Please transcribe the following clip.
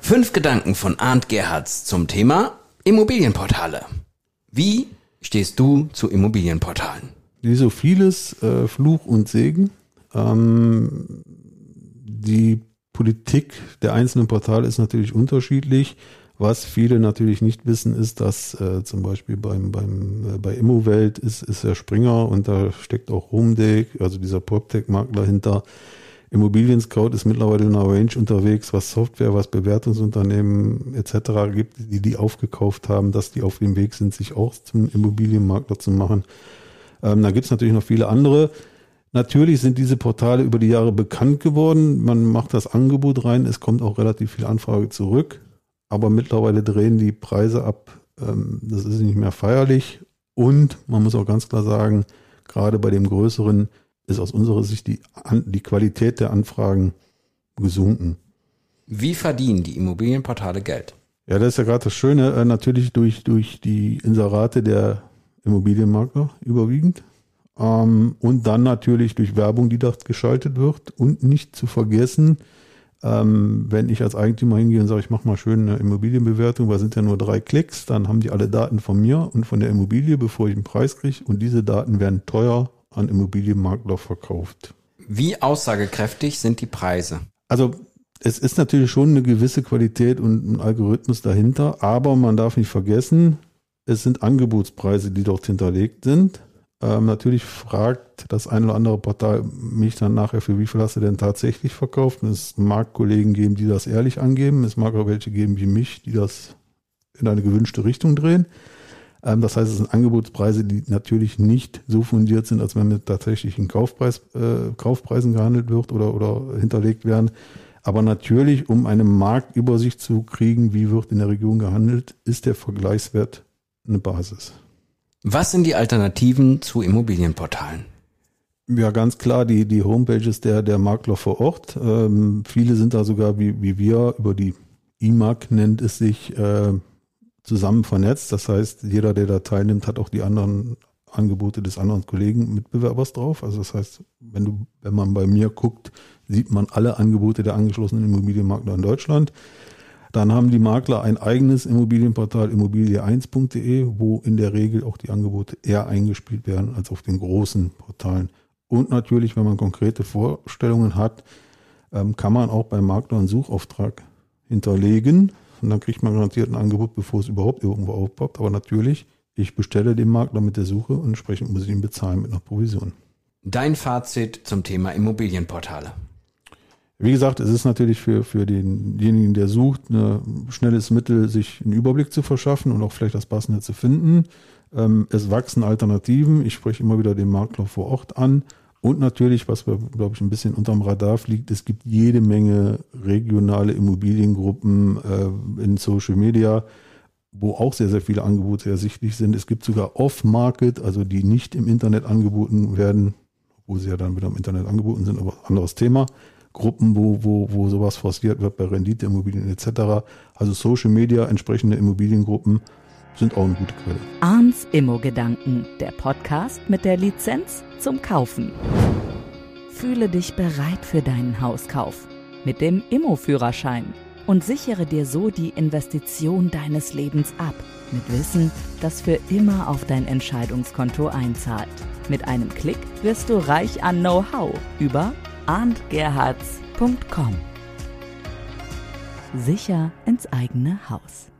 Fünf Gedanken von Arndt Gerhards zum Thema Immobilienportale. Wie stehst du zu Immobilienportalen? Wie so vieles, äh, Fluch und Segen. Ähm, die Politik der einzelnen Portale ist natürlich unterschiedlich. Was viele natürlich nicht wissen, ist, dass äh, zum Beispiel beim, beim, äh, bei Immowelt ist, ist der Springer und da steckt auch Homedeck, also dieser PropTech-Makler hinter. Immobilien Scout ist mittlerweile in einer Range unterwegs, was Software, was Bewertungsunternehmen etc. gibt, die die aufgekauft haben, dass die auf dem Weg sind, sich auch zum Immobilienmakler zu machen. Ähm, da gibt es natürlich noch viele andere. Natürlich sind diese Portale über die Jahre bekannt geworden. Man macht das Angebot rein, es kommt auch relativ viel Anfrage zurück, aber mittlerweile drehen die Preise ab. Ähm, das ist nicht mehr feierlich und man muss auch ganz klar sagen, gerade bei dem größeren ist aus unserer Sicht die, die Qualität der Anfragen gesunken. Wie verdienen die Immobilienportale Geld? Ja, das ist ja gerade das Schöne, äh, natürlich durch, durch die Inserate der Immobilienmakler überwiegend. Ähm, und dann natürlich durch Werbung, die dort geschaltet wird. Und nicht zu vergessen, ähm, wenn ich als Eigentümer hingehe und sage, ich mache mal schön eine Immobilienbewertung, weil sind ja nur drei Klicks, dann haben die alle Daten von mir und von der Immobilie, bevor ich einen Preis kriege. Und diese Daten werden teuer an Immobilienmakler verkauft. Wie aussagekräftig sind die Preise? Also es ist natürlich schon eine gewisse Qualität und ein Algorithmus dahinter, aber man darf nicht vergessen, es sind Angebotspreise, die dort hinterlegt sind. Ähm, natürlich fragt das ein oder andere Portal mich dann nachher, für wie viel hast du denn tatsächlich verkauft? Es mag Kollegen geben, die das ehrlich angeben. Es mag auch welche geben wie mich, die das in eine gewünschte Richtung drehen. Ähm, das heißt, es sind Angebotspreise, die natürlich nicht so fundiert sind, als wenn mit tatsächlichen Kaufpreis, äh, Kaufpreisen gehandelt wird oder, oder hinterlegt werden. Aber natürlich, um eine Marktübersicht zu kriegen, wie wird in der Region gehandelt, ist der Vergleichswert eine Basis. Was sind die Alternativen zu Immobilienportalen? Ja, ganz klar, die, die Homepages der, der Makler vor Ort. Ähm, viele sind da sogar wie, wie wir über die IMAG nennt es sich, äh, zusammen vernetzt. Das heißt, jeder, der da teilnimmt, hat auch die anderen Angebote des anderen Kollegen Mitbewerbers drauf. Also das heißt, wenn du, wenn man bei mir guckt, sieht man alle Angebote der angeschlossenen Immobilienmakler in Deutschland. Dann haben die Makler ein eigenes Immobilienportal immobilie1.de, wo in der Regel auch die Angebote eher eingespielt werden als auf den großen Portalen. Und natürlich, wenn man konkrete Vorstellungen hat, ähm, kann man auch beim Makler einen Suchauftrag hinterlegen. Und dann kriegt man garantiert ein Angebot, bevor es überhaupt irgendwo aufpoppt. Aber natürlich, ich bestelle den Makler mit der Suche und entsprechend muss ich ihn bezahlen mit einer Provision. Dein Fazit zum Thema Immobilienportale. Wie gesagt, es ist natürlich für, für denjenigen, der sucht, ein schnelles Mittel, sich einen Überblick zu verschaffen und auch vielleicht das Passende zu finden. Ähm, es wachsen Alternativen. Ich spreche immer wieder den Makler vor Ort an. Und natürlich, was wir, glaube ich, ein bisschen unterm Radar fliegt, es gibt jede Menge regionale Immobiliengruppen äh, in Social Media, wo auch sehr, sehr viele Angebote ersichtlich sind. Es gibt sogar Off-Market, also die nicht im Internet angeboten werden, wo sie ja dann wieder im Internet angeboten sind, aber anderes Thema. Gruppen, wo, wo, wo sowas forciert wird bei Renditeimmobilien etc. Also Social Media, entsprechende Immobiliengruppen sind auch eine gute Quelle. Arns Immo-Gedanken, der Podcast mit der Lizenz zum Kaufen. Fühle dich bereit für deinen Hauskauf mit dem Immo-Führerschein und sichere dir so die Investition deines Lebens ab. Mit Wissen, das für immer auf dein Entscheidungskonto einzahlt. Mit einem Klick wirst du reich an Know-how über arndgerhards.com. Sicher ins eigene Haus.